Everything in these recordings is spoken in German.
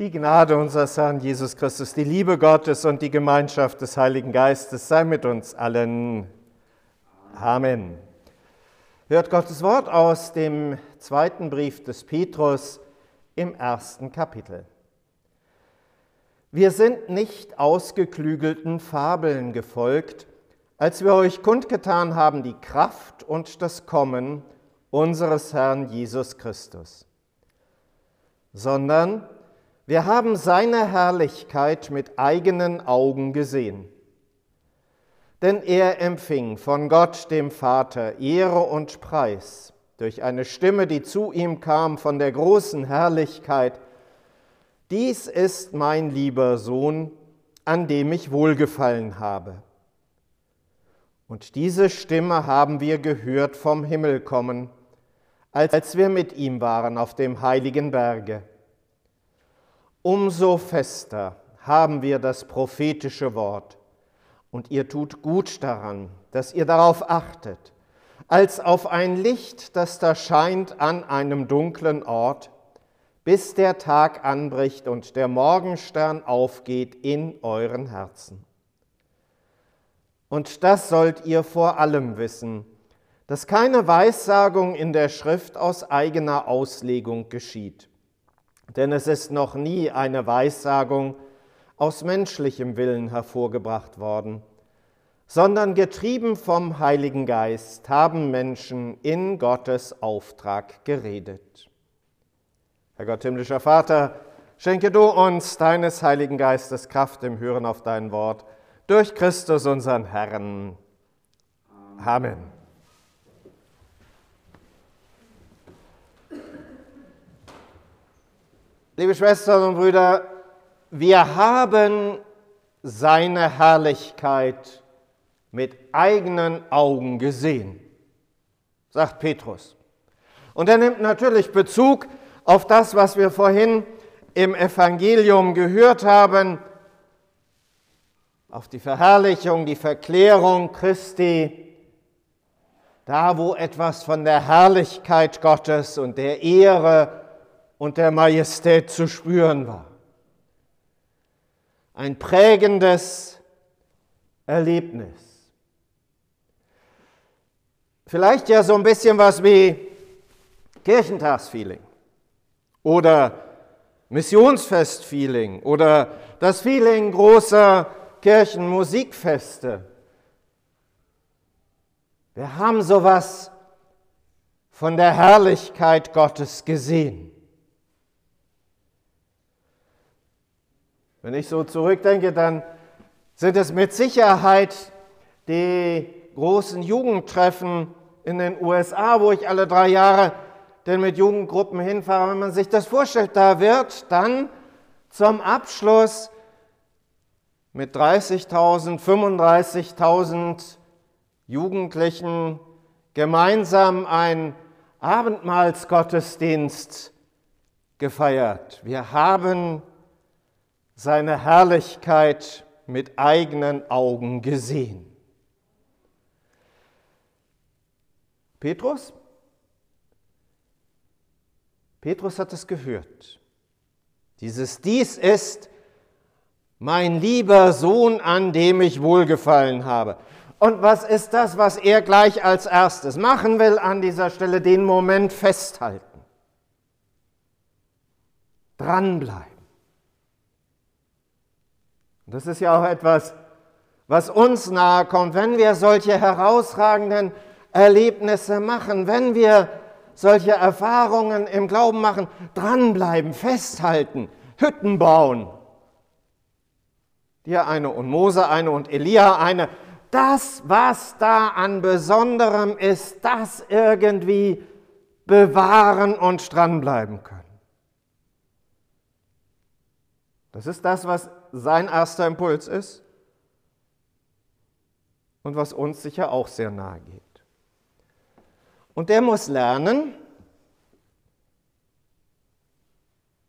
Die Gnade unseres Herrn Jesus Christus, die Liebe Gottes und die Gemeinschaft des Heiligen Geistes sei mit uns allen. Amen. Hört Gottes Wort aus dem zweiten Brief des Petrus im ersten Kapitel. Wir sind nicht ausgeklügelten Fabeln gefolgt, als wir euch kundgetan haben die Kraft und das Kommen unseres Herrn Jesus Christus, sondern wir haben seine Herrlichkeit mit eigenen Augen gesehen. Denn er empfing von Gott dem Vater Ehre und Preis durch eine Stimme, die zu ihm kam von der großen Herrlichkeit. Dies ist mein lieber Sohn, an dem ich wohlgefallen habe. Und diese Stimme haben wir gehört vom Himmel kommen, als wir mit ihm waren auf dem heiligen Berge. Umso fester haben wir das prophetische Wort. Und ihr tut gut daran, dass ihr darauf achtet, als auf ein Licht, das da scheint an einem dunklen Ort, bis der Tag anbricht und der Morgenstern aufgeht in euren Herzen. Und das sollt ihr vor allem wissen, dass keine Weissagung in der Schrift aus eigener Auslegung geschieht denn es ist noch nie eine Weissagung aus menschlichem Willen hervorgebracht worden, sondern getrieben vom Heiligen Geist haben Menschen in Gottes Auftrag geredet. Herr Gott, himmlischer Vater, schenke du uns deines Heiligen Geistes Kraft im Hören auf dein Wort, durch Christus unseren Herrn. Amen. Liebe Schwestern und Brüder, wir haben seine Herrlichkeit mit eigenen Augen gesehen, sagt Petrus. Und er nimmt natürlich Bezug auf das, was wir vorhin im Evangelium gehört haben, auf die Verherrlichung, die Verklärung Christi, da wo etwas von der Herrlichkeit Gottes und der Ehre und der Majestät zu spüren war. Ein prägendes Erlebnis. Vielleicht ja so ein bisschen was wie Kirchentagsfeeling oder Missionsfestfeeling oder das Feeling großer Kirchenmusikfeste. Wir haben sowas von der Herrlichkeit Gottes gesehen. Wenn ich so zurückdenke, dann sind es mit Sicherheit die großen Jugendtreffen in den USA, wo ich alle drei Jahre denn mit Jugendgruppen hinfahre. Wenn man sich das vorstellt, da wird dann zum Abschluss mit 30.000, 35.000 Jugendlichen gemeinsam ein Abendmahlsgottesdienst gefeiert. Wir haben seine Herrlichkeit mit eigenen Augen gesehen. Petrus? Petrus hat es gehört. Dieses Dies ist mein lieber Sohn, an dem ich wohlgefallen habe. Und was ist das, was er gleich als erstes machen will an dieser Stelle? Den Moment festhalten. Dranbleiben. Das ist ja auch etwas, was uns nahe kommt, wenn wir solche herausragenden Erlebnisse machen, wenn wir solche Erfahrungen im Glauben machen, dranbleiben, festhalten, Hütten bauen. Dir eine und Mose eine und Elia eine. Das, was da an Besonderem ist, das irgendwie bewahren und dranbleiben können. Das ist das, was sein erster Impuls ist und was uns sicher auch sehr nahe geht. Und der muss lernen,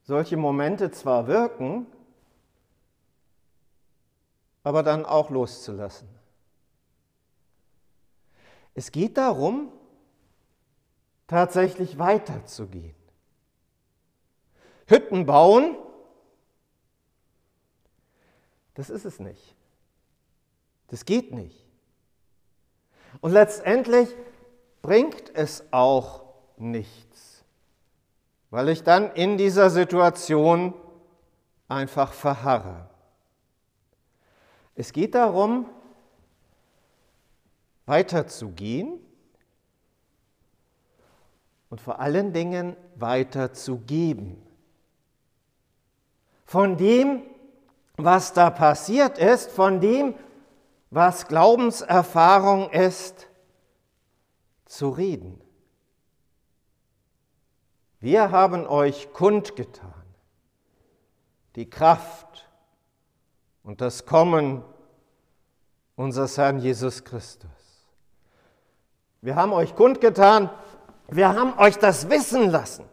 solche Momente zwar wirken, aber dann auch loszulassen. Es geht darum, tatsächlich weiterzugehen. Hütten bauen Das ist es nicht. Das geht nicht. Und letztendlich bringt es auch nichts, weil ich dann in dieser Situation einfach verharre. Es geht darum, weiterzugehen und vor allen Dingen weiterzugeben. Von dem, was da passiert ist, von dem, was Glaubenserfahrung ist, zu reden. Wir haben euch kundgetan die Kraft und das Kommen unseres Herrn Jesus Christus. Wir haben euch kundgetan, wir haben euch das wissen lassen,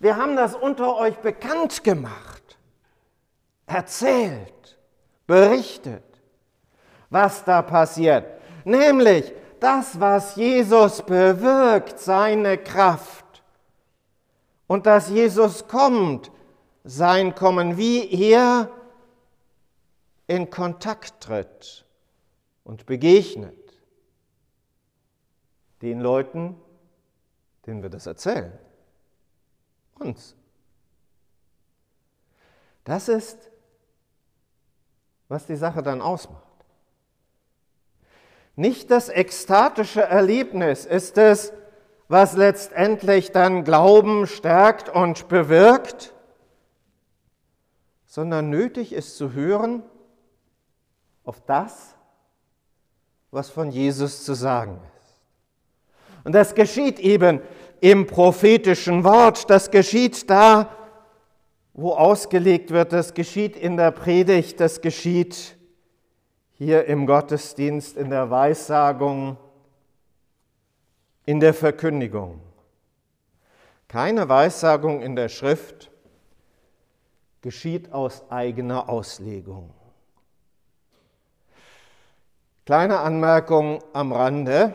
wir haben das unter euch bekannt gemacht, erzählt, berichtet, was da passiert, nämlich das, was Jesus bewirkt, seine Kraft und dass Jesus kommt, sein Kommen, wie er in Kontakt tritt und begegnet den Leuten, denen wir das erzählen. Uns. Das ist, was die Sache dann ausmacht. Nicht das ekstatische Erlebnis ist es, was letztendlich dann Glauben stärkt und bewirkt, sondern nötig ist zu hören auf das, was von Jesus zu sagen ist. Und das geschieht eben im prophetischen Wort, das geschieht da, wo ausgelegt wird, das geschieht in der Predigt, das geschieht hier im Gottesdienst, in der Weissagung, in der Verkündigung. Keine Weissagung in der Schrift geschieht aus eigener Auslegung. Kleine Anmerkung am Rande.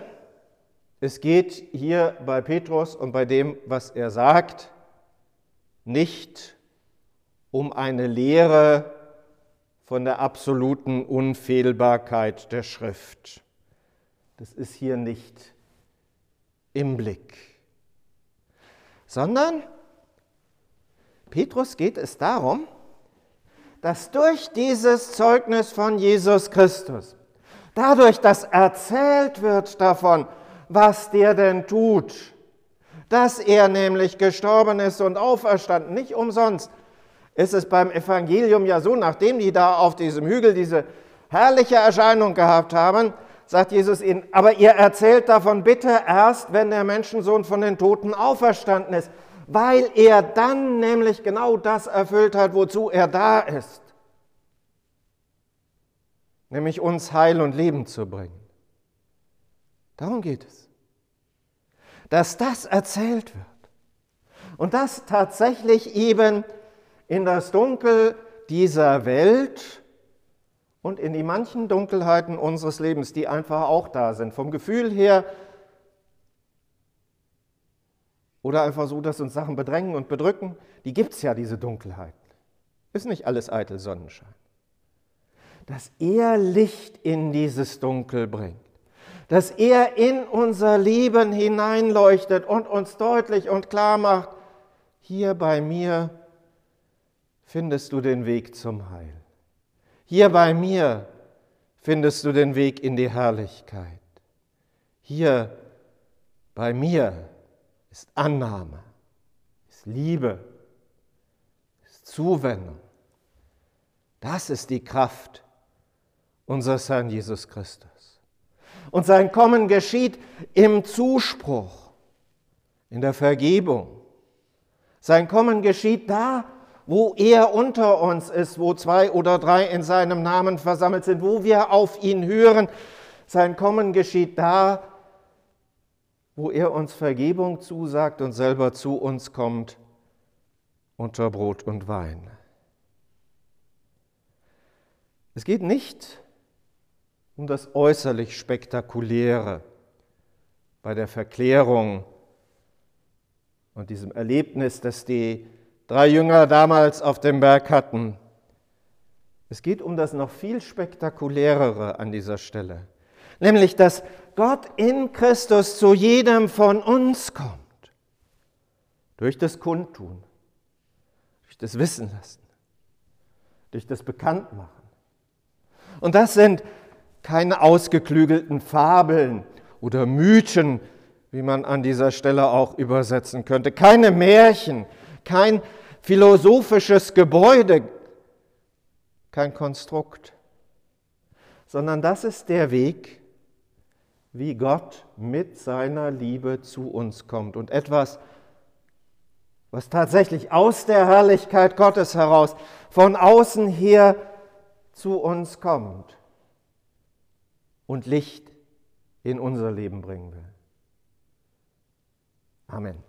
Es geht hier bei Petrus und bei dem, was er sagt, nicht um eine Lehre von der absoluten Unfehlbarkeit der Schrift. Das ist hier nicht im Blick, sondern Petrus geht es darum, dass durch dieses Zeugnis von Jesus Christus, dadurch, dass erzählt wird davon, was der denn tut, dass er nämlich gestorben ist und auferstanden, nicht umsonst ist es beim Evangelium ja so, nachdem die da auf diesem Hügel diese herrliche Erscheinung gehabt haben, sagt Jesus ihnen, aber ihr erzählt davon bitte erst, wenn der Menschensohn von den Toten auferstanden ist weil er dann nämlich genau das erfüllt hat, wozu er da ist, nämlich uns Heil und Leben zu bringen. Darum geht es, dass das erzählt wird. Und das tatsächlich eben in das Dunkel dieser Welt und in die manchen Dunkelheiten unseres Lebens, die einfach auch da sind, vom Gefühl her, Oder einfach so, dass uns Sachen bedrängen und bedrücken. Die gibt es ja, diese Dunkelheiten. Ist nicht alles eitel Sonnenschein. Dass er Licht in dieses Dunkel bringt. Dass er in unser Leben hineinleuchtet und uns deutlich und klar macht, hier bei mir findest du den Weg zum Heil. Hier bei mir findest du den Weg in die Herrlichkeit. Hier bei mir ist Annahme, ist Liebe, ist Zuwendung. Das ist die Kraft unseres Herrn Jesus Christus. Und sein Kommen geschieht im Zuspruch, in der Vergebung. Sein Kommen geschieht da, wo er unter uns ist, wo zwei oder drei in seinem Namen versammelt sind, wo wir auf ihn hören. Sein Kommen geschieht da, wo er uns Vergebung zusagt und selber zu uns kommt unter Brot und Wein. Es geht nicht um das äußerlich Spektakuläre bei der Verklärung und diesem Erlebnis, das die drei Jünger damals auf dem Berg hatten. Es geht um das noch viel spektakulärere an dieser Stelle, nämlich dass Gott in Christus zu jedem von uns kommt. Durch das Kundtun, durch das Wissen lassen, durch das Bekanntmachen. Und das sind keine ausgeklügelten Fabeln oder Mythen, wie man an dieser Stelle auch übersetzen könnte, keine Märchen, kein philosophisches Gebäude, kein Konstrukt, sondern das ist der Weg, wie Gott mit seiner Liebe zu uns kommt und etwas, was tatsächlich aus der Herrlichkeit Gottes heraus, von außen her zu uns kommt und Licht in unser Leben bringen will. Amen.